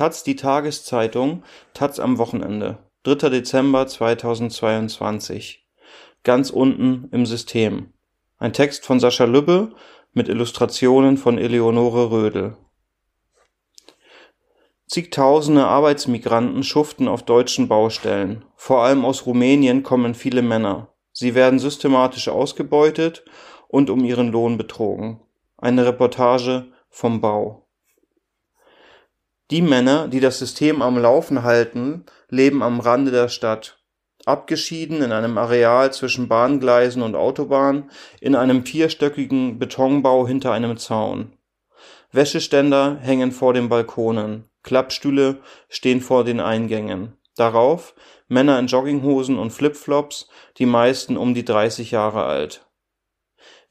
Taz die Tageszeitung, Taz am Wochenende, 3. Dezember 2022. Ganz unten im System. Ein Text von Sascha Lübbe mit Illustrationen von Eleonore Rödel. Zigtausende Arbeitsmigranten schuften auf deutschen Baustellen. Vor allem aus Rumänien kommen viele Männer. Sie werden systematisch ausgebeutet und um ihren Lohn betrogen. Eine Reportage vom Bau. Die Männer, die das System am Laufen halten, leben am Rande der Stadt, abgeschieden in einem Areal zwischen Bahngleisen und Autobahn, in einem vierstöckigen Betonbau hinter einem Zaun. Wäscheständer hängen vor den Balkonen, Klappstühle stehen vor den Eingängen. Darauf Männer in Jogginghosen und Flipflops, die meisten um die 30 Jahre alt.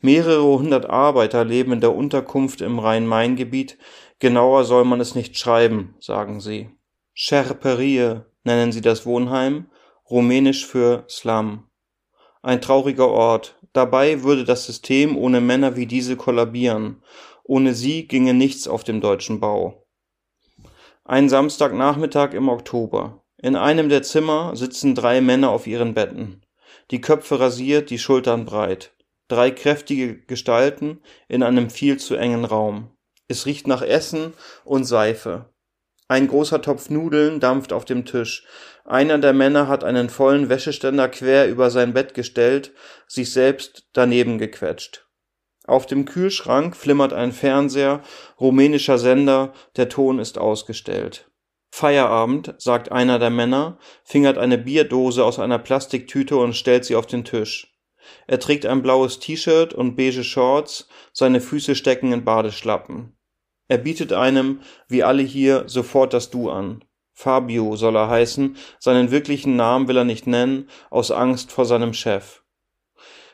Mehrere hundert Arbeiter leben in der Unterkunft im Rhein-Main-Gebiet, genauer soll man es nicht schreiben, sagen sie. Scherperie nennen sie das Wohnheim, rumänisch für Slum. Ein trauriger Ort, dabei würde das System ohne Männer wie diese kollabieren, ohne sie ginge nichts auf dem deutschen Bau. Ein Samstagnachmittag im Oktober. In einem der Zimmer sitzen drei Männer auf ihren Betten, die Köpfe rasiert, die Schultern breit drei kräftige Gestalten in einem viel zu engen Raum. Es riecht nach Essen und Seife. Ein großer Topf Nudeln dampft auf dem Tisch. Einer der Männer hat einen vollen Wäscheständer quer über sein Bett gestellt, sich selbst daneben gequetscht. Auf dem Kühlschrank flimmert ein Fernseher, rumänischer Sender, der Ton ist ausgestellt. Feierabend, sagt einer der Männer, fingert eine Bierdose aus einer Plastiktüte und stellt sie auf den Tisch. Er trägt ein blaues T-Shirt und beige Shorts, seine Füße stecken in Badeschlappen. Er bietet einem, wie alle hier, sofort das Du an. Fabio soll er heißen, seinen wirklichen Namen will er nicht nennen, aus Angst vor seinem Chef.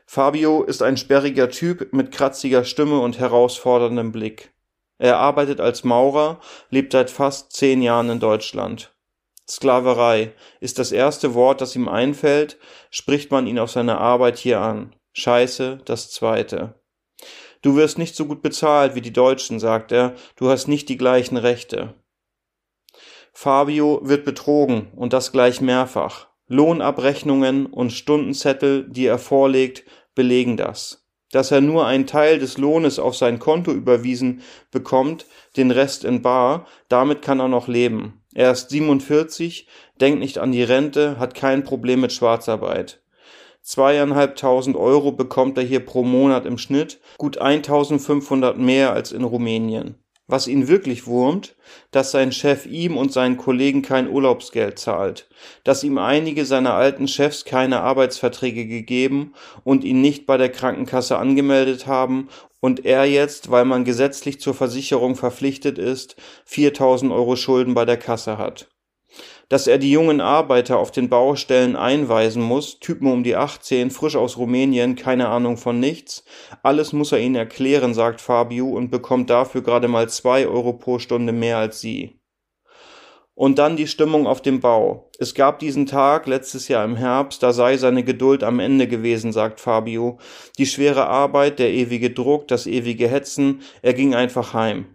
Fabio ist ein sperriger Typ mit kratziger Stimme und herausforderndem Blick. Er arbeitet als Maurer, lebt seit fast zehn Jahren in Deutschland. Sklaverei ist das erste Wort, das ihm einfällt, spricht man ihn auf seine Arbeit hier an. Scheiße, das zweite. Du wirst nicht so gut bezahlt wie die Deutschen, sagt er, du hast nicht die gleichen Rechte. Fabio wird betrogen und das gleich mehrfach. Lohnabrechnungen und Stundenzettel, die er vorlegt, belegen das. Dass er nur einen Teil des Lohnes auf sein Konto überwiesen bekommt, den Rest in bar, damit kann er noch leben. Er ist 47, denkt nicht an die Rente, hat kein Problem mit Schwarzarbeit. Zweieinhalbtausend Euro bekommt er hier pro Monat im Schnitt, gut 1500 mehr als in Rumänien. Was ihn wirklich wurmt, dass sein Chef ihm und seinen Kollegen kein Urlaubsgeld zahlt, dass ihm einige seiner alten Chefs keine Arbeitsverträge gegeben und ihn nicht bei der Krankenkasse angemeldet haben und er jetzt, weil man gesetzlich zur Versicherung verpflichtet ist, 4000 Euro Schulden bei der Kasse hat. Dass er die jungen Arbeiter auf den Baustellen einweisen muss, Typen um die 18, frisch aus Rumänien, keine Ahnung von nichts. Alles muss er ihnen erklären, sagt Fabio und bekommt dafür gerade mal zwei Euro pro Stunde mehr als sie. Und dann die Stimmung auf dem Bau. Es gab diesen Tag letztes Jahr im Herbst, da sei seine Geduld am Ende gewesen, sagt Fabio. Die schwere Arbeit, der ewige Druck, das ewige Hetzen, er ging einfach heim.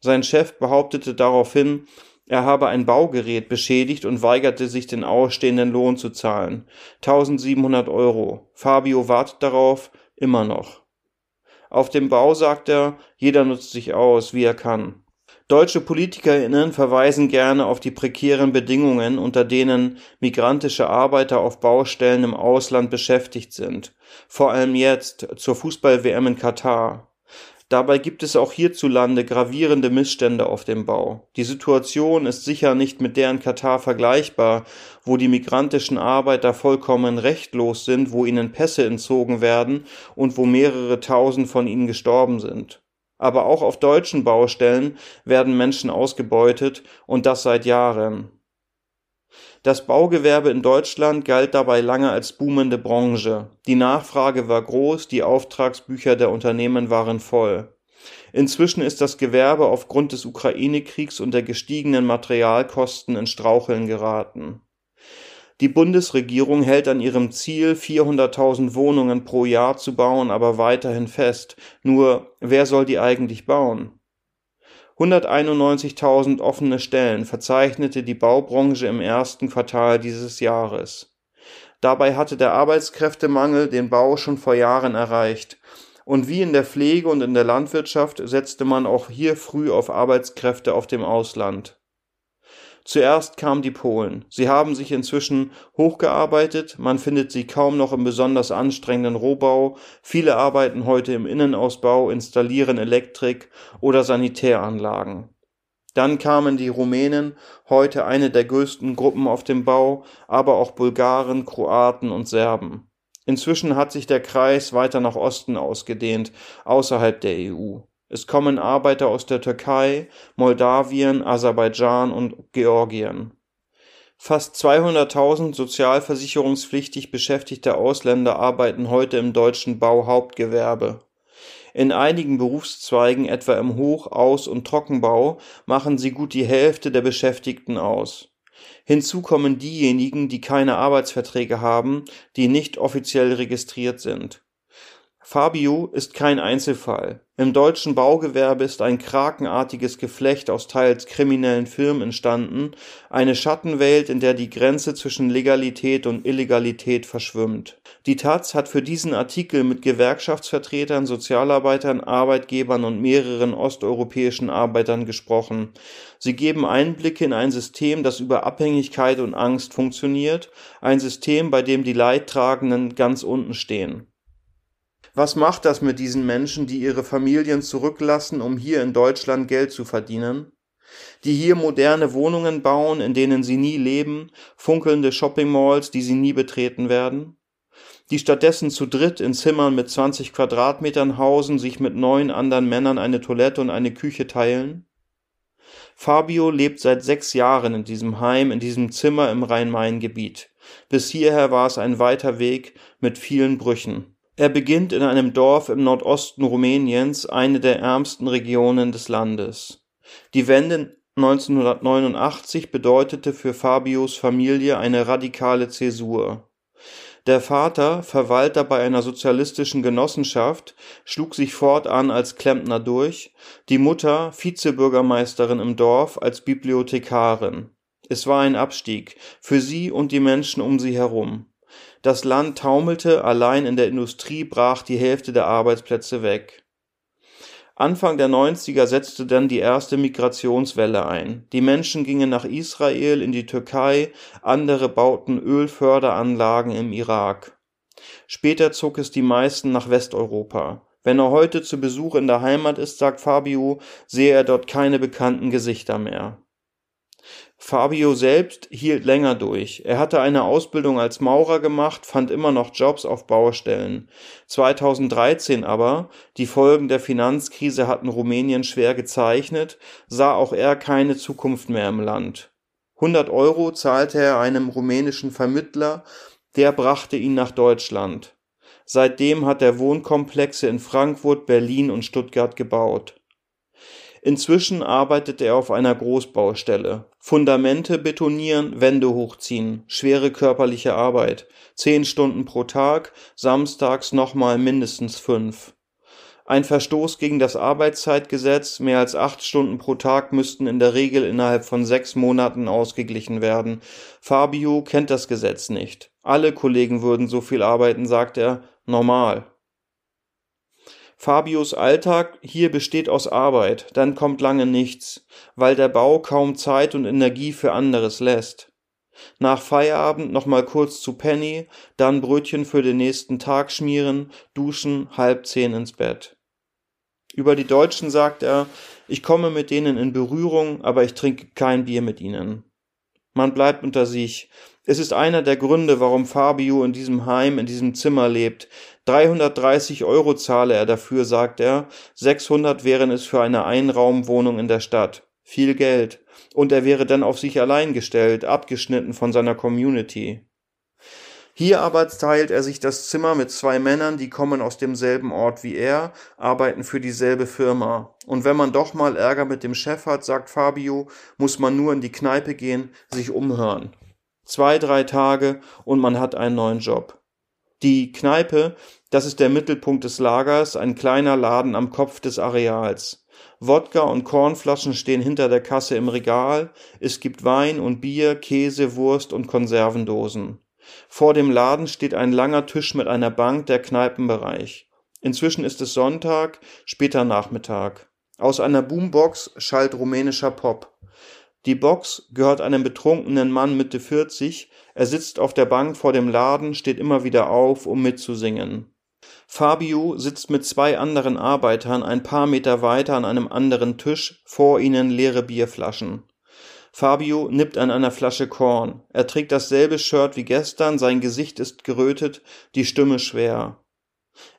Sein Chef behauptete daraufhin, er habe ein Baugerät beschädigt und weigerte sich, den ausstehenden Lohn zu zahlen. 1700 Euro. Fabio wartet darauf, immer noch. Auf dem Bau sagt er, jeder nutzt sich aus, wie er kann. Deutsche PolitikerInnen verweisen gerne auf die prekären Bedingungen, unter denen migrantische Arbeiter auf Baustellen im Ausland beschäftigt sind. Vor allem jetzt, zur Fußball-WM in Katar. Dabei gibt es auch hierzulande gravierende Missstände auf dem Bau. Die Situation ist sicher nicht mit der in Katar vergleichbar, wo die migrantischen Arbeiter vollkommen rechtlos sind, wo ihnen Pässe entzogen werden und wo mehrere tausend von ihnen gestorben sind aber auch auf deutschen Baustellen werden Menschen ausgebeutet und das seit Jahren. Das Baugewerbe in Deutschland galt dabei lange als boomende Branche. Die Nachfrage war groß, die Auftragsbücher der Unternehmen waren voll. Inzwischen ist das Gewerbe aufgrund des Ukraine-Kriegs und der gestiegenen Materialkosten in Straucheln geraten. Die Bundesregierung hält an ihrem Ziel, 400.000 Wohnungen pro Jahr zu bauen, aber weiterhin fest. Nur, wer soll die eigentlich bauen? 191.000 offene Stellen verzeichnete die Baubranche im ersten Quartal dieses Jahres. Dabei hatte der Arbeitskräftemangel den Bau schon vor Jahren erreicht. Und wie in der Pflege und in der Landwirtschaft setzte man auch hier früh auf Arbeitskräfte auf dem Ausland. Zuerst kamen die Polen. Sie haben sich inzwischen hochgearbeitet, man findet sie kaum noch im besonders anstrengenden Rohbau, viele arbeiten heute im Innenausbau, installieren Elektrik oder Sanitäranlagen. Dann kamen die Rumänen, heute eine der größten Gruppen auf dem Bau, aber auch Bulgaren, Kroaten und Serben. Inzwischen hat sich der Kreis weiter nach Osten ausgedehnt, außerhalb der EU. Es kommen Arbeiter aus der Türkei, Moldawien, Aserbaidschan und Georgien. Fast 200.000 sozialversicherungspflichtig beschäftigte Ausländer arbeiten heute im deutschen Bauhauptgewerbe. In einigen Berufszweigen, etwa im Hoch-, Aus- und Trockenbau, machen sie gut die Hälfte der Beschäftigten aus. Hinzu kommen diejenigen, die keine Arbeitsverträge haben, die nicht offiziell registriert sind. Fabio ist kein Einzelfall. Im deutschen Baugewerbe ist ein krakenartiges Geflecht aus teils kriminellen Firmen entstanden, eine Schattenwelt, in der die Grenze zwischen Legalität und Illegalität verschwimmt. Die taz hat für diesen Artikel mit Gewerkschaftsvertretern, Sozialarbeitern, Arbeitgebern und mehreren osteuropäischen Arbeitern gesprochen. Sie geben Einblicke in ein System, das über Abhängigkeit und Angst funktioniert, ein System, bei dem die Leidtragenden ganz unten stehen. Was macht das mit diesen Menschen, die ihre Familien zurücklassen, um hier in Deutschland Geld zu verdienen? Die hier moderne Wohnungen bauen, in denen sie nie leben, funkelnde Shoppingmalls, die sie nie betreten werden? Die stattdessen zu dritt in Zimmern mit 20 Quadratmetern hausen, sich mit neun anderen Männern eine Toilette und eine Küche teilen? Fabio lebt seit sechs Jahren in diesem Heim, in diesem Zimmer im Rhein-Main-Gebiet. Bis hierher war es ein weiter Weg mit vielen Brüchen. Er beginnt in einem Dorf im Nordosten Rumäniens, eine der ärmsten Regionen des Landes. Die Wende 1989 bedeutete für Fabios Familie eine radikale Zäsur. Der Vater, Verwalter bei einer sozialistischen Genossenschaft, schlug sich fortan als Klempner durch, die Mutter, Vizebürgermeisterin im Dorf, als Bibliothekarin. Es war ein Abstieg für sie und die Menschen um sie herum. Das Land taumelte, allein in der Industrie brach die Hälfte der Arbeitsplätze weg. Anfang der 90er setzte dann die erste Migrationswelle ein. Die Menschen gingen nach Israel, in die Türkei, andere bauten Ölförderanlagen im Irak. Später zog es die meisten nach Westeuropa. Wenn er heute zu Besuch in der Heimat ist, sagt Fabio, sehe er dort keine bekannten Gesichter mehr. Fabio selbst hielt länger durch. Er hatte eine Ausbildung als Maurer gemacht, fand immer noch Jobs auf Baustellen. 2013 aber, die Folgen der Finanzkrise hatten Rumänien schwer gezeichnet, sah auch er keine Zukunft mehr im Land. 100 Euro zahlte er einem rumänischen Vermittler, der brachte ihn nach Deutschland. Seitdem hat er Wohnkomplexe in Frankfurt, Berlin und Stuttgart gebaut. Inzwischen arbeitet er auf einer Großbaustelle. Fundamente betonieren, Wände hochziehen, schwere körperliche Arbeit. Zehn Stunden pro Tag, samstags nochmal mindestens fünf. Ein Verstoß gegen das Arbeitszeitgesetz, mehr als acht Stunden pro Tag müssten in der Regel innerhalb von sechs Monaten ausgeglichen werden. Fabio kennt das Gesetz nicht. Alle Kollegen würden so viel arbeiten, sagt er, normal. Fabius Alltag hier besteht aus Arbeit, dann kommt lange nichts, weil der Bau kaum Zeit und Energie für anderes lässt. Nach Feierabend noch mal kurz zu Penny, dann Brötchen für den nächsten Tag schmieren, duschen, halb zehn ins Bett. Über die Deutschen sagt er, ich komme mit denen in Berührung, aber ich trinke kein Bier mit ihnen. Man bleibt unter sich. Es ist einer der Gründe, warum Fabio in diesem Heim, in diesem Zimmer lebt. 330 Euro zahle er dafür, sagt er. 600 wären es für eine Einraumwohnung in der Stadt. Viel Geld. Und er wäre dann auf sich allein gestellt, abgeschnitten von seiner Community. Hier aber teilt er sich das Zimmer mit zwei Männern, die kommen aus demselben Ort wie er, arbeiten für dieselbe Firma. Und wenn man doch mal Ärger mit dem Chef hat, sagt Fabio, muss man nur in die Kneipe gehen, sich umhören. Zwei, drei Tage und man hat einen neuen Job. Die Kneipe, das ist der Mittelpunkt des Lagers, ein kleiner Laden am Kopf des Areals. Wodka und Kornflaschen stehen hinter der Kasse im Regal, es gibt Wein und Bier, Käse, Wurst und Konservendosen. Vor dem Laden steht ein langer Tisch mit einer Bank, der Kneipenbereich. Inzwischen ist es Sonntag, später Nachmittag. Aus einer Boombox schallt rumänischer Pop. Die Box gehört einem betrunkenen Mann Mitte 40, er sitzt auf der Bank vor dem Laden, steht immer wieder auf, um mitzusingen. Fabio sitzt mit zwei anderen Arbeitern ein paar Meter weiter an einem anderen Tisch, vor ihnen leere Bierflaschen. Fabio nippt an einer Flasche Korn. Er trägt dasselbe Shirt wie gestern, sein Gesicht ist gerötet, die Stimme schwer.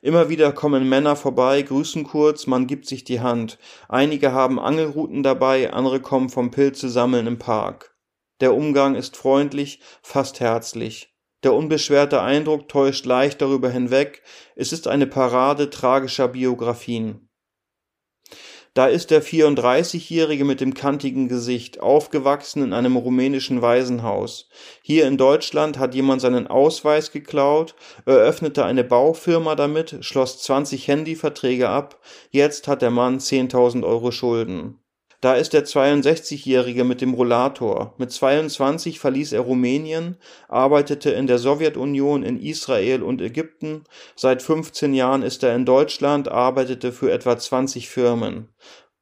Immer wieder kommen Männer vorbei, grüßen kurz, man gibt sich die Hand. Einige haben Angelruten dabei, andere kommen vom Pilze sammeln im Park. Der Umgang ist freundlich, fast herzlich. Der unbeschwerte Eindruck täuscht leicht darüber hinweg, es ist eine Parade tragischer Biografien. Da ist der 34-Jährige mit dem kantigen Gesicht, aufgewachsen in einem rumänischen Waisenhaus. Hier in Deutschland hat jemand seinen Ausweis geklaut, eröffnete eine Baufirma damit, schloss 20 Handyverträge ab, jetzt hat der Mann 10.000 Euro Schulden. Da ist der 62-Jährige mit dem Rollator. Mit 22 verließ er Rumänien, arbeitete in der Sowjetunion, in Israel und Ägypten. Seit 15 Jahren ist er in Deutschland, arbeitete für etwa 20 Firmen.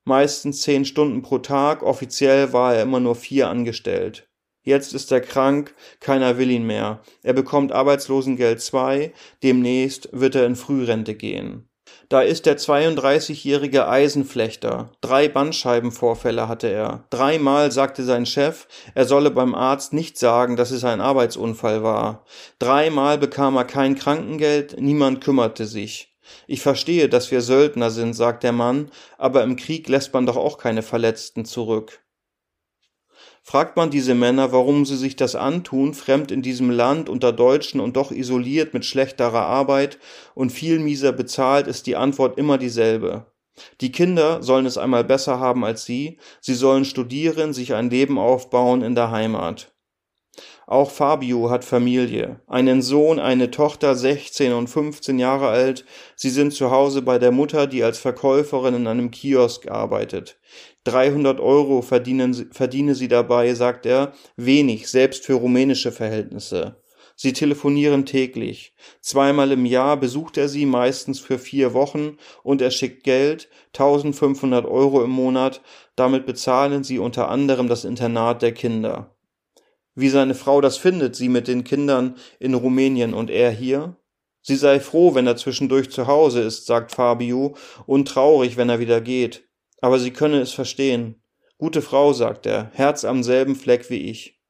Meistens 10 Stunden pro Tag, offiziell war er immer nur vier angestellt. Jetzt ist er krank, keiner will ihn mehr. Er bekommt Arbeitslosengeld 2, demnächst wird er in Frührente gehen. Da ist der 32-jährige Eisenflechter. Drei Bandscheibenvorfälle hatte er. Dreimal sagte sein Chef, er solle beim Arzt nicht sagen, dass es ein Arbeitsunfall war. Dreimal bekam er kein Krankengeld, niemand kümmerte sich. Ich verstehe, dass wir Söldner sind, sagt der Mann, aber im Krieg lässt man doch auch keine Verletzten zurück. Fragt man diese Männer, warum sie sich das antun, fremd in diesem Land unter Deutschen und doch isoliert mit schlechterer Arbeit und viel mieser bezahlt, ist die Antwort immer dieselbe. Die Kinder sollen es einmal besser haben als sie, sie sollen studieren, sich ein Leben aufbauen in der Heimat. Auch Fabio hat Familie, einen Sohn, eine Tochter, 16 und 15 Jahre alt. Sie sind zu Hause bei der Mutter, die als Verkäuferin in einem Kiosk arbeitet. 300 Euro verdienen, verdiene sie dabei, sagt er, wenig, selbst für rumänische Verhältnisse. Sie telefonieren täglich. Zweimal im Jahr besucht er sie, meistens für vier Wochen, und er schickt Geld, 1500 Euro im Monat, damit bezahlen sie unter anderem das Internat der Kinder. Wie seine Frau das findet, sie mit den Kindern in Rumänien und er hier? Sie sei froh, wenn er zwischendurch zu Hause ist, sagt Fabio, und traurig, wenn er wieder geht aber sie könne es verstehen. Gute Frau, sagt er, Herz am selben Fleck wie ich.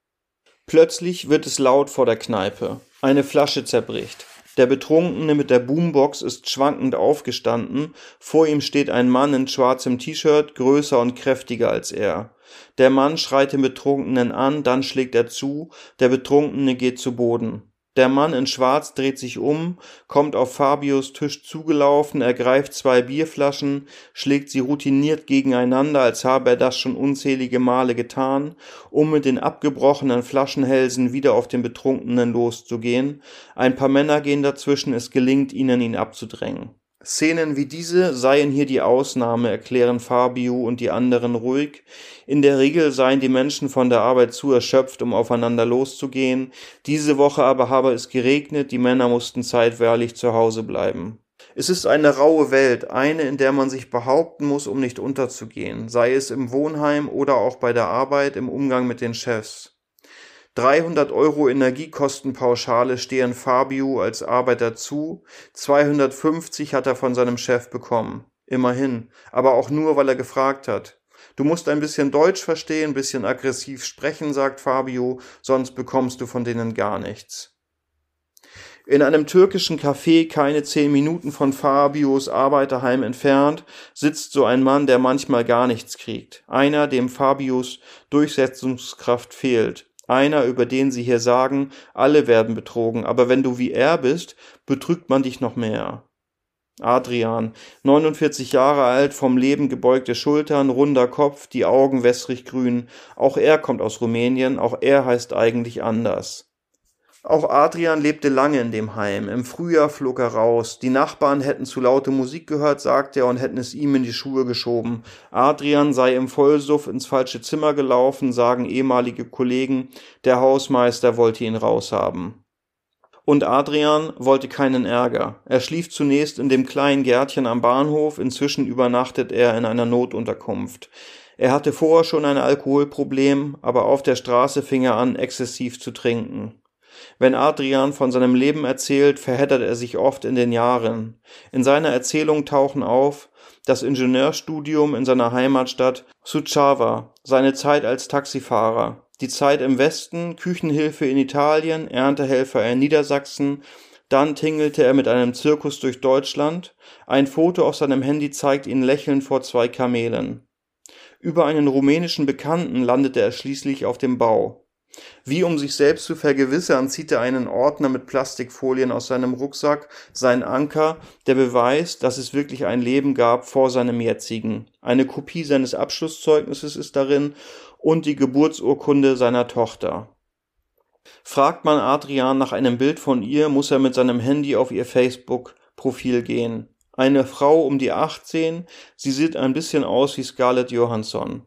Plötzlich wird es laut vor der Kneipe. Eine Flasche zerbricht. Der Betrunkene mit der Boombox ist schwankend aufgestanden, vor ihm steht ein Mann in schwarzem T-Shirt, größer und kräftiger als er. Der Mann schreit den Betrunkenen an, dann schlägt er zu, der Betrunkene geht zu Boden. Der Mann in Schwarz dreht sich um, kommt auf Fabios Tisch zugelaufen, ergreift zwei Bierflaschen, schlägt sie routiniert gegeneinander, als habe er das schon unzählige Male getan, um mit den abgebrochenen Flaschenhälsen wieder auf den Betrunkenen loszugehen. Ein paar Männer gehen dazwischen, es gelingt ihnen, ihn abzudrängen. Szenen wie diese seien hier die Ausnahme, erklären Fabio und die anderen ruhig. In der Regel seien die Menschen von der Arbeit zu erschöpft, um aufeinander loszugehen. Diese Woche aber habe es geregnet, die Männer mussten zeitweilig zu Hause bleiben. Es ist eine raue Welt, eine, in der man sich behaupten muss, um nicht unterzugehen, sei es im Wohnheim oder auch bei der Arbeit im Umgang mit den Chefs. 300 Euro Energiekostenpauschale stehen Fabio als Arbeiter zu, 250 hat er von seinem Chef bekommen. Immerhin, aber auch nur, weil er gefragt hat. Du musst ein bisschen Deutsch verstehen, bisschen aggressiv sprechen, sagt Fabio, sonst bekommst du von denen gar nichts. In einem türkischen Café, keine zehn Minuten von Fabios Arbeiterheim entfernt, sitzt so ein Mann, der manchmal gar nichts kriegt. Einer, dem Fabios Durchsetzungskraft fehlt. Einer, über den sie hier sagen, alle werden betrogen, aber wenn du wie er bist, betrügt man dich noch mehr. Adrian, 49 Jahre alt, vom Leben gebeugte Schultern, runder Kopf, die Augen wässrig grün. Auch er kommt aus Rumänien, auch er heißt eigentlich anders. Auch Adrian lebte lange in dem Heim. Im Frühjahr flog er raus. Die Nachbarn hätten zu laute Musik gehört, sagte er, und hätten es ihm in die Schuhe geschoben. Adrian sei im Vollsuff ins falsche Zimmer gelaufen, sagen ehemalige Kollegen. Der Hausmeister wollte ihn raushaben. Und Adrian wollte keinen Ärger. Er schlief zunächst in dem kleinen Gärtchen am Bahnhof, inzwischen übernachtet er in einer Notunterkunft. Er hatte vorher schon ein Alkoholproblem, aber auf der Straße fing er an, exzessiv zu trinken. Wenn Adrian von seinem Leben erzählt, verheddert er sich oft in den Jahren. In seiner Erzählung tauchen auf das Ingenieurstudium in seiner Heimatstadt Suceava, seine Zeit als Taxifahrer, die Zeit im Westen, Küchenhilfe in Italien, Erntehelfer in Niedersachsen, dann tingelte er mit einem Zirkus durch Deutschland, ein Foto auf seinem Handy zeigt ihn lächelnd vor zwei Kamelen. Über einen rumänischen Bekannten landete er schließlich auf dem Bau. Wie um sich selbst zu vergewissern, zieht er einen Ordner mit Plastikfolien aus seinem Rucksack, sein Anker, der Beweis, dass es wirklich ein Leben gab vor seinem jetzigen. Eine Kopie seines Abschlusszeugnisses ist darin und die Geburtsurkunde seiner Tochter. Fragt man Adrian nach einem Bild von ihr, muss er mit seinem Handy auf ihr Facebook-Profil gehen. Eine Frau um die 18, sie sieht ein bisschen aus wie Scarlett Johansson.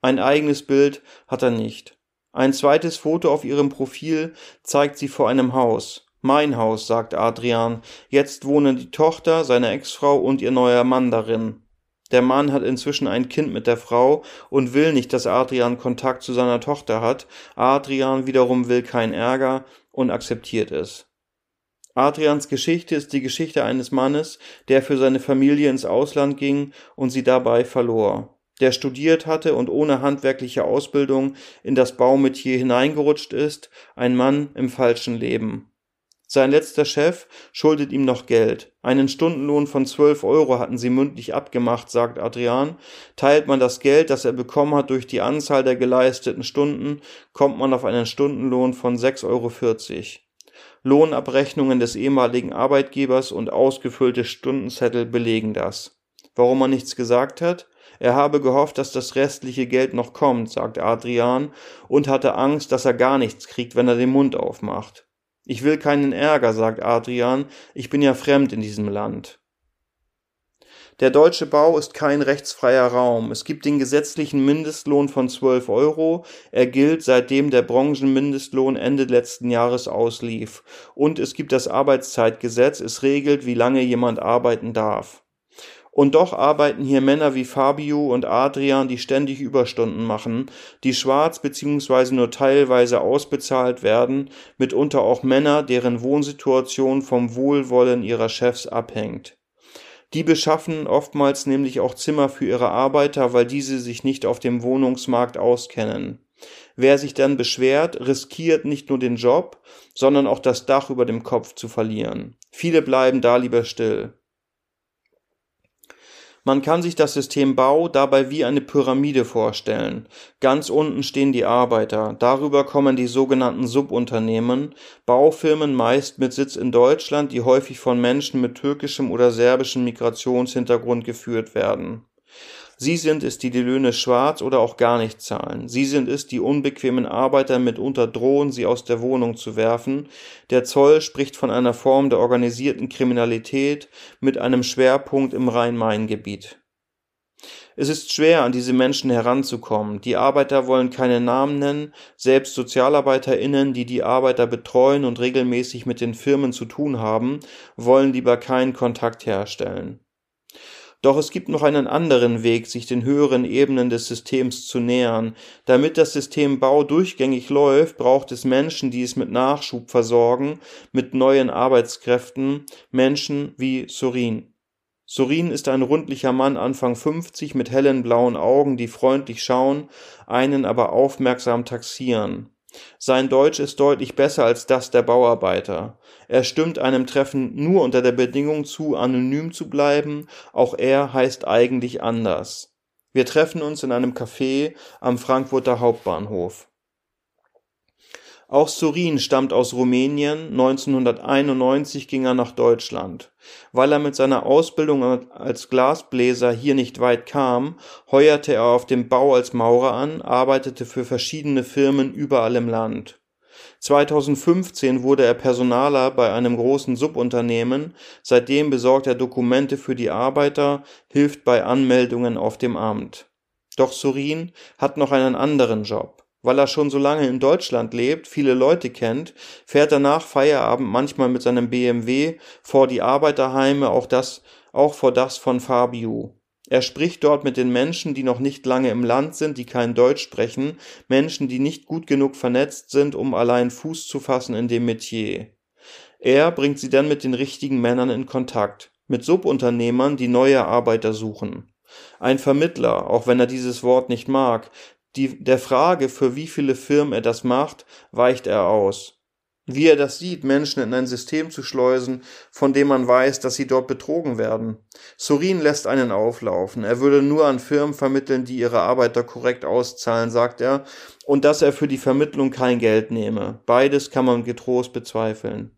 Ein eigenes Bild hat er nicht. Ein zweites Foto auf ihrem Profil zeigt sie vor einem Haus. Mein Haus, sagt Adrian. Jetzt wohnen die Tochter, seine Ex-Frau und ihr neuer Mann darin. Der Mann hat inzwischen ein Kind mit der Frau und will nicht, dass Adrian Kontakt zu seiner Tochter hat. Adrian wiederum will keinen Ärger und akzeptiert es. Adrians Geschichte ist die Geschichte eines Mannes, der für seine Familie ins Ausland ging und sie dabei verlor der studiert hatte und ohne handwerkliche Ausbildung in das Baumetier hineingerutscht ist, ein Mann im falschen Leben. Sein letzter Chef schuldet ihm noch Geld. Einen Stundenlohn von zwölf Euro hatten sie mündlich abgemacht, sagt Adrian. Teilt man das Geld, das er bekommen hat, durch die Anzahl der geleisteten Stunden, kommt man auf einen Stundenlohn von sechs Euro. vierzig. Lohnabrechnungen des ehemaligen Arbeitgebers und ausgefüllte Stundenzettel belegen das. Warum er nichts gesagt hat? Er habe gehofft, dass das restliche Geld noch kommt, sagt Adrian, und hatte Angst, dass er gar nichts kriegt, wenn er den Mund aufmacht. Ich will keinen Ärger, sagt Adrian, ich bin ja fremd in diesem Land. Der deutsche Bau ist kein rechtsfreier Raum. Es gibt den gesetzlichen Mindestlohn von 12 Euro. Er gilt seitdem der Branchenmindestlohn Ende letzten Jahres auslief. Und es gibt das Arbeitszeitgesetz. Es regelt, wie lange jemand arbeiten darf. Und doch arbeiten hier Männer wie Fabio und Adrian, die ständig Überstunden machen, die schwarz bzw. nur teilweise ausbezahlt werden, mitunter auch Männer, deren Wohnsituation vom Wohlwollen ihrer Chefs abhängt. Die beschaffen oftmals nämlich auch Zimmer für ihre Arbeiter, weil diese sich nicht auf dem Wohnungsmarkt auskennen. Wer sich dann beschwert, riskiert nicht nur den Job, sondern auch das Dach über dem Kopf zu verlieren. Viele bleiben da lieber still. Man kann sich das System Bau dabei wie eine Pyramide vorstellen. Ganz unten stehen die Arbeiter, darüber kommen die sogenannten Subunternehmen, Baufirmen meist mit Sitz in Deutschland, die häufig von Menschen mit türkischem oder serbischem Migrationshintergrund geführt werden. Sie sind es, die die Löhne schwarz oder auch gar nicht zahlen. Sie sind es, die unbequemen Arbeiter mitunter drohen, sie aus der Wohnung zu werfen. Der Zoll spricht von einer Form der organisierten Kriminalität mit einem Schwerpunkt im Rhein-Main-Gebiet. Es ist schwer, an diese Menschen heranzukommen. Die Arbeiter wollen keine Namen nennen, selbst SozialarbeiterInnen, die die Arbeiter betreuen und regelmäßig mit den Firmen zu tun haben, wollen lieber keinen Kontakt herstellen. Doch es gibt noch einen anderen Weg, sich den höheren Ebenen des Systems zu nähern. Damit das System Bau durchgängig läuft, braucht es Menschen, die es mit Nachschub versorgen, mit neuen Arbeitskräften, Menschen wie Sorin. Sorin ist ein rundlicher Mann Anfang 50 mit hellen blauen Augen, die freundlich schauen, einen aber aufmerksam taxieren. Sein Deutsch ist deutlich besser als das der Bauarbeiter. Er stimmt einem Treffen nur unter der Bedingung zu, anonym zu bleiben, auch er heißt eigentlich anders. Wir treffen uns in einem Café am Frankfurter Hauptbahnhof. Auch Surin stammt aus Rumänien, 1991 ging er nach Deutschland. Weil er mit seiner Ausbildung als Glasbläser hier nicht weit kam, heuerte er auf dem Bau als Maurer an, arbeitete für verschiedene Firmen überall im Land. 2015 wurde er Personaler bei einem großen Subunternehmen, seitdem besorgt er Dokumente für die Arbeiter, hilft bei Anmeldungen auf dem Amt. Doch Surin hat noch einen anderen Job. Weil er schon so lange in Deutschland lebt, viele Leute kennt, fährt er nach Feierabend manchmal mit seinem BMW vor die Arbeiterheime, auch das, auch vor das von Fabio. Er spricht dort mit den Menschen, die noch nicht lange im Land sind, die kein Deutsch sprechen, Menschen, die nicht gut genug vernetzt sind, um allein Fuß zu fassen in dem Metier. Er bringt sie dann mit den richtigen Männern in Kontakt, mit Subunternehmern, die neue Arbeiter suchen. Ein Vermittler, auch wenn er dieses Wort nicht mag, die, der Frage, für wie viele Firmen er das macht, weicht er aus wie er das sieht, Menschen in ein System zu schleusen, von dem man weiß, dass sie dort betrogen werden. Sorin lässt einen auflaufen. Er würde nur an Firmen vermitteln, die ihre Arbeiter korrekt auszahlen, sagt er, und dass er für die Vermittlung kein Geld nehme. Beides kann man getrost bezweifeln.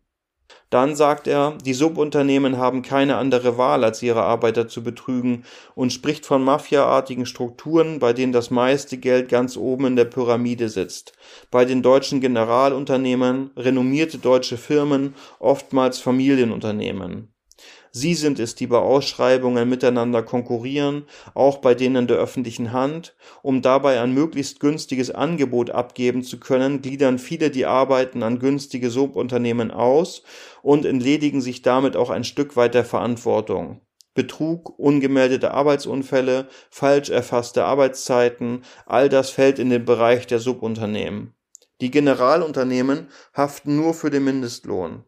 Dann sagt er, die Subunternehmen haben keine andere Wahl, als ihre Arbeiter zu betrügen und spricht von mafiaartigen Strukturen, bei denen das meiste Geld ganz oben in der Pyramide sitzt. Bei den deutschen Generalunternehmen, renommierte deutsche Firmen, oftmals Familienunternehmen. Sie sind es, die bei Ausschreibungen miteinander konkurrieren, auch bei denen der öffentlichen Hand. Um dabei ein möglichst günstiges Angebot abgeben zu können, gliedern viele die Arbeiten an günstige Subunternehmen aus und entledigen sich damit auch ein Stück weit der Verantwortung. Betrug, ungemeldete Arbeitsunfälle, falsch erfasste Arbeitszeiten, all das fällt in den Bereich der Subunternehmen. Die Generalunternehmen haften nur für den Mindestlohn.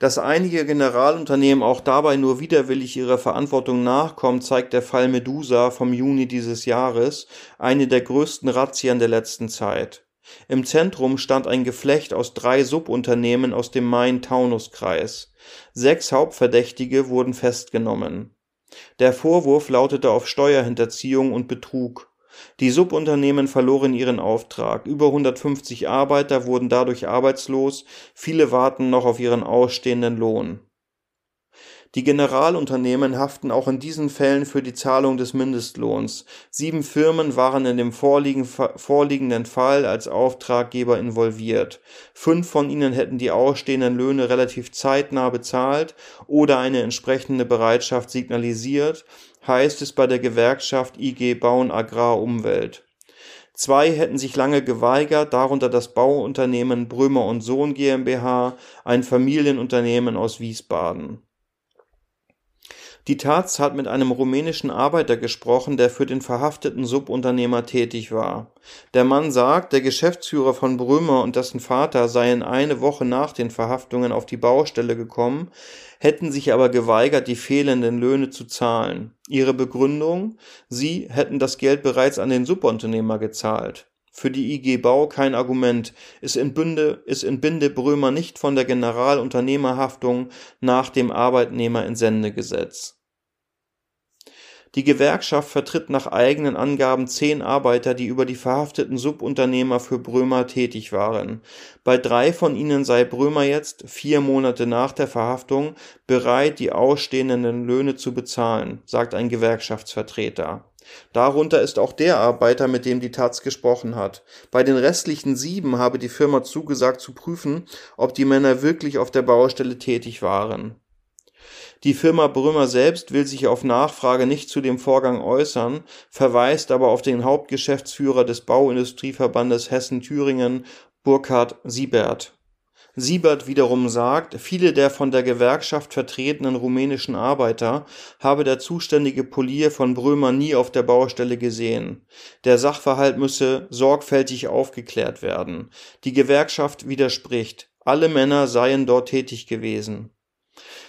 Dass einige Generalunternehmen auch dabei nur widerwillig ihrer Verantwortung nachkommen, zeigt der Fall Medusa vom Juni dieses Jahres, eine der größten Razzien der letzten Zeit. Im Zentrum stand ein Geflecht aus drei Subunternehmen aus dem Main-Taunus-Kreis. Sechs Hauptverdächtige wurden festgenommen. Der Vorwurf lautete auf Steuerhinterziehung und Betrug. Die Subunternehmen verloren ihren Auftrag, über 150 Arbeiter wurden dadurch arbeitslos, viele warten noch auf ihren ausstehenden Lohn. Die Generalunternehmen haften auch in diesen Fällen für die Zahlung des Mindestlohns. Sieben Firmen waren in dem vorliegenden Fall als Auftraggeber involviert. Fünf von ihnen hätten die ausstehenden Löhne relativ zeitnah bezahlt oder eine entsprechende Bereitschaft signalisiert, heißt es bei der Gewerkschaft IG Bauen Agrar Umwelt. Zwei hätten sich lange geweigert, darunter das Bauunternehmen Brömer und Sohn GmbH, ein Familienunternehmen aus Wiesbaden. Die Taz hat mit einem rumänischen Arbeiter gesprochen, der für den verhafteten Subunternehmer tätig war. Der Mann sagt, der Geschäftsführer von Brömer und dessen Vater seien eine Woche nach den Verhaftungen auf die Baustelle gekommen, hätten sich aber geweigert, die fehlenden Löhne zu zahlen. Ihre Begründung? Sie hätten das Geld bereits an den Subunternehmer gezahlt. Für die IG Bau kein Argument. Es entbinde, es entbinde Brömer nicht von der Generalunternehmerhaftung nach dem Arbeitnehmerentsendegesetz. Die Gewerkschaft vertritt nach eigenen Angaben zehn Arbeiter, die über die verhafteten Subunternehmer für Brömer tätig waren. Bei drei von ihnen sei Brömer jetzt, vier Monate nach der Verhaftung, bereit, die ausstehenden Löhne zu bezahlen, sagt ein Gewerkschaftsvertreter. Darunter ist auch der Arbeiter, mit dem die Taz gesprochen hat. Bei den restlichen sieben habe die Firma zugesagt zu prüfen, ob die Männer wirklich auf der Baustelle tätig waren. Die Firma Brömer selbst will sich auf Nachfrage nicht zu dem Vorgang äußern, verweist aber auf den Hauptgeschäftsführer des Bauindustrieverbandes Hessen-Thüringen, Burkhard Siebert. Siebert wiederum sagt, viele der von der Gewerkschaft vertretenen rumänischen Arbeiter habe der zuständige Polier von Brömer nie auf der Baustelle gesehen. Der Sachverhalt müsse sorgfältig aufgeklärt werden. Die Gewerkschaft widerspricht. Alle Männer seien dort tätig gewesen.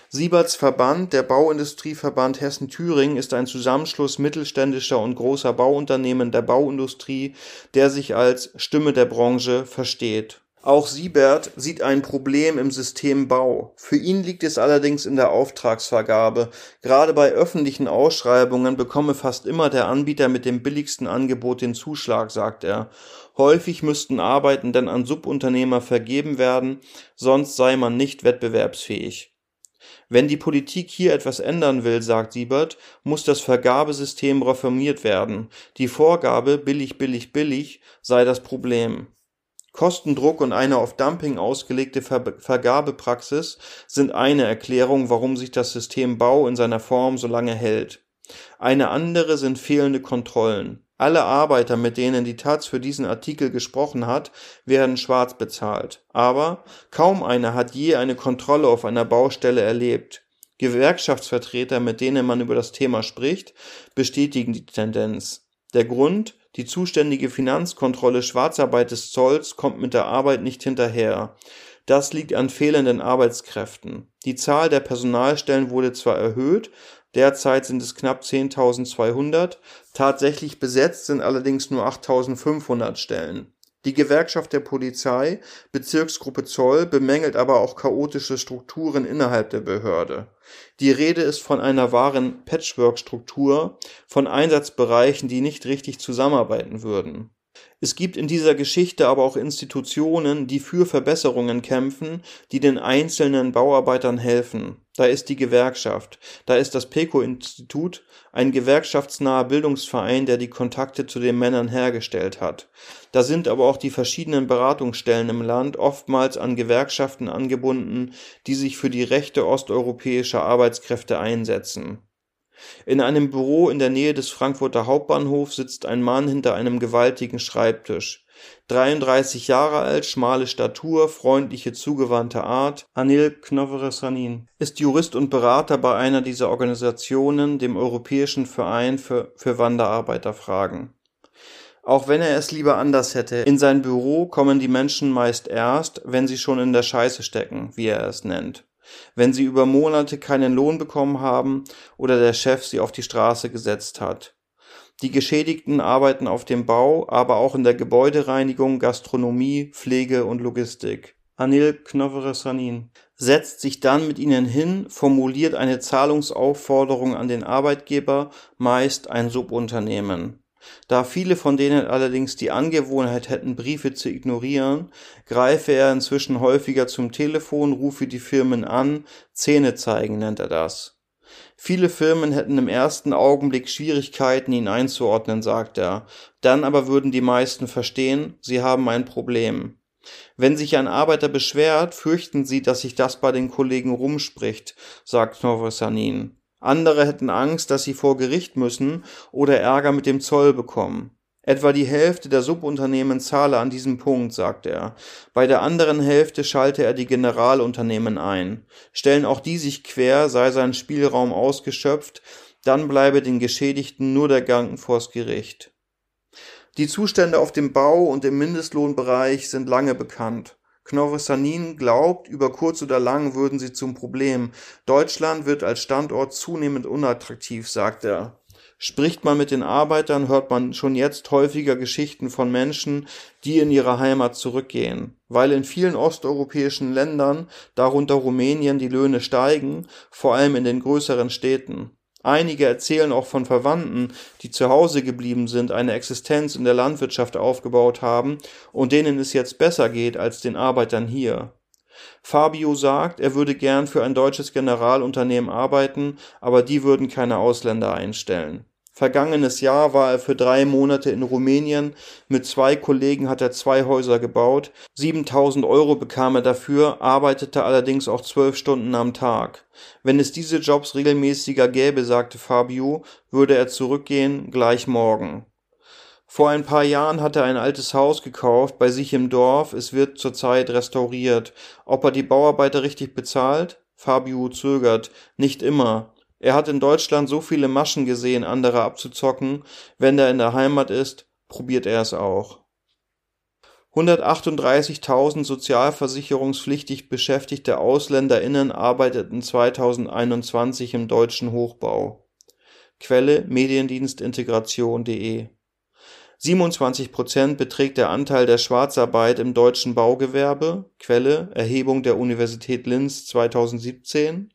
Sieberts Verband, der Bauindustrieverband Hessen-Thüringen, ist ein Zusammenschluss mittelständischer und großer Bauunternehmen der Bauindustrie, der sich als Stimme der Branche versteht. Auch Siebert sieht ein Problem im System Bau. Für ihn liegt es allerdings in der Auftragsvergabe. Gerade bei öffentlichen Ausschreibungen bekomme fast immer der Anbieter mit dem billigsten Angebot den Zuschlag, sagt er. Häufig müssten Arbeiten dann an Subunternehmer vergeben werden, sonst sei man nicht wettbewerbsfähig. Wenn die Politik hier etwas ändern will, sagt Siebert, muss das Vergabesystem reformiert werden. Die Vorgabe billig, billig, billig sei das Problem. Kostendruck und eine auf Dumping ausgelegte Ver Vergabepraxis sind eine Erklärung, warum sich das System Bau in seiner Form so lange hält. Eine andere sind fehlende Kontrollen. Alle Arbeiter, mit denen die Taz für diesen Artikel gesprochen hat, werden schwarz bezahlt. Aber kaum einer hat je eine Kontrolle auf einer Baustelle erlebt. Gewerkschaftsvertreter, mit denen man über das Thema spricht, bestätigen die Tendenz. Der Grund, die zuständige Finanzkontrolle Schwarzarbeit des Zolls kommt mit der Arbeit nicht hinterher. Das liegt an fehlenden Arbeitskräften. Die Zahl der Personalstellen wurde zwar erhöht, derzeit sind es knapp 10.200, tatsächlich besetzt sind allerdings nur 8.500 Stellen. Die Gewerkschaft der Polizei, Bezirksgruppe Zoll, bemängelt aber auch chaotische Strukturen innerhalb der Behörde. Die Rede ist von einer wahren Patchwork-Struktur, von Einsatzbereichen, die nicht richtig zusammenarbeiten würden. Es gibt in dieser Geschichte aber auch Institutionen, die für Verbesserungen kämpfen, die den einzelnen Bauarbeitern helfen. Da ist die Gewerkschaft, da ist das PECO-Institut, ein gewerkschaftsnaher Bildungsverein, der die Kontakte zu den Männern hergestellt hat. Da sind aber auch die verschiedenen Beratungsstellen im Land, oftmals an Gewerkschaften angebunden, die sich für die Rechte osteuropäischer Arbeitskräfte einsetzen. In einem Büro in der Nähe des Frankfurter Hauptbahnhofs sitzt ein Mann hinter einem gewaltigen Schreibtisch. 33 Jahre alt, schmale Statur, freundliche, zugewandte Art. Anil Knoveresanin ist Jurist und Berater bei einer dieser Organisationen, dem Europäischen Verein für, für Wanderarbeiterfragen. Auch wenn er es lieber anders hätte, in sein Büro kommen die Menschen meist erst, wenn sie schon in der Scheiße stecken, wie er es nennt wenn sie über Monate keinen Lohn bekommen haben oder der Chef sie auf die Straße gesetzt hat. Die Geschädigten arbeiten auf dem Bau, aber auch in der Gebäudereinigung, Gastronomie, Pflege und Logistik. Anil Knoveresanin setzt sich dann mit ihnen hin, formuliert eine Zahlungsaufforderung an den Arbeitgeber, meist ein Subunternehmen. Da viele von denen allerdings die Angewohnheit hätten, Briefe zu ignorieren, greife er inzwischen häufiger zum Telefon, rufe die Firmen an, Zähne zeigen nennt er das. Viele Firmen hätten im ersten Augenblick Schwierigkeiten, ihn einzuordnen, sagt er, dann aber würden die meisten verstehen, sie haben ein Problem. Wenn sich ein Arbeiter beschwert, fürchten sie, dass sich das bei den Kollegen rumspricht, sagt Novosanin. Andere hätten Angst, dass sie vor Gericht müssen oder Ärger mit dem Zoll bekommen. Etwa die Hälfte der Subunternehmen zahle an diesem Punkt, sagt er. Bei der anderen Hälfte schalte er die Generalunternehmen ein. Stellen auch die sich quer, sei sein Spielraum ausgeschöpft, dann bleibe den Geschädigten nur der Gang vors Gericht. Die Zustände auf dem Bau und im Mindestlohnbereich sind lange bekannt. Knorre-Sanin glaubt, über kurz oder lang würden sie zum Problem. Deutschland wird als Standort zunehmend unattraktiv, sagt er. Spricht man mit den Arbeitern, hört man schon jetzt häufiger Geschichten von Menschen, die in ihre Heimat zurückgehen. Weil in vielen osteuropäischen Ländern, darunter Rumänien, die Löhne steigen, vor allem in den größeren Städten. Einige erzählen auch von Verwandten, die zu Hause geblieben sind, eine Existenz in der Landwirtschaft aufgebaut haben und denen es jetzt besser geht als den Arbeitern hier. Fabio sagt, er würde gern für ein deutsches Generalunternehmen arbeiten, aber die würden keine Ausländer einstellen. Vergangenes Jahr war er für drei Monate in Rumänien. Mit zwei Kollegen hat er zwei Häuser gebaut. 7000 Euro bekam er dafür, arbeitete allerdings auch zwölf Stunden am Tag. Wenn es diese Jobs regelmäßiger gäbe, sagte Fabio, würde er zurückgehen, gleich morgen. Vor ein paar Jahren hat er ein altes Haus gekauft bei sich im Dorf. Es wird zurzeit restauriert. Ob er die Bauarbeiter richtig bezahlt? Fabio zögert. Nicht immer. Er hat in Deutschland so viele Maschen gesehen, andere abzuzocken. Wenn er in der Heimat ist, probiert er es auch. 138.000 sozialversicherungspflichtig beschäftigte AusländerInnen arbeiteten 2021 im deutschen Hochbau. Quelle mediendienstintegration.de 27 Prozent beträgt der Anteil der Schwarzarbeit im deutschen Baugewerbe. Quelle Erhebung der Universität Linz 2017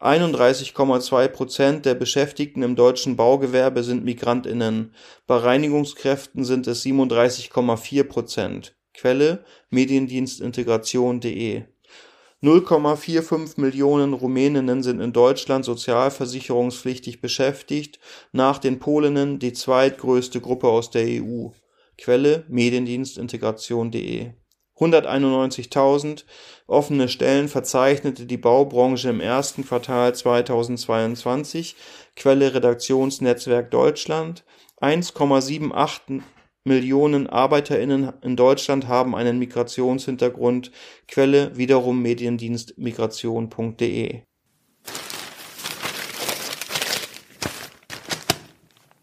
31,2 Prozent der Beschäftigten im deutschen Baugewerbe sind MigrantInnen, bei Reinigungskräften sind es 37,4 Prozent. Quelle mediendienstintegration.de 0,45 Millionen Rumäninnen sind in Deutschland sozialversicherungspflichtig beschäftigt, nach den Polinnen die zweitgrößte Gruppe aus der EU. Quelle mediendienstintegration.de 191.000 offene Stellen verzeichnete die Baubranche im ersten Quartal 2022, Quelle Redaktionsnetzwerk Deutschland. 1,78 Millionen ArbeiterInnen in Deutschland haben einen Migrationshintergrund, Quelle wiederum mediendienstmigration.de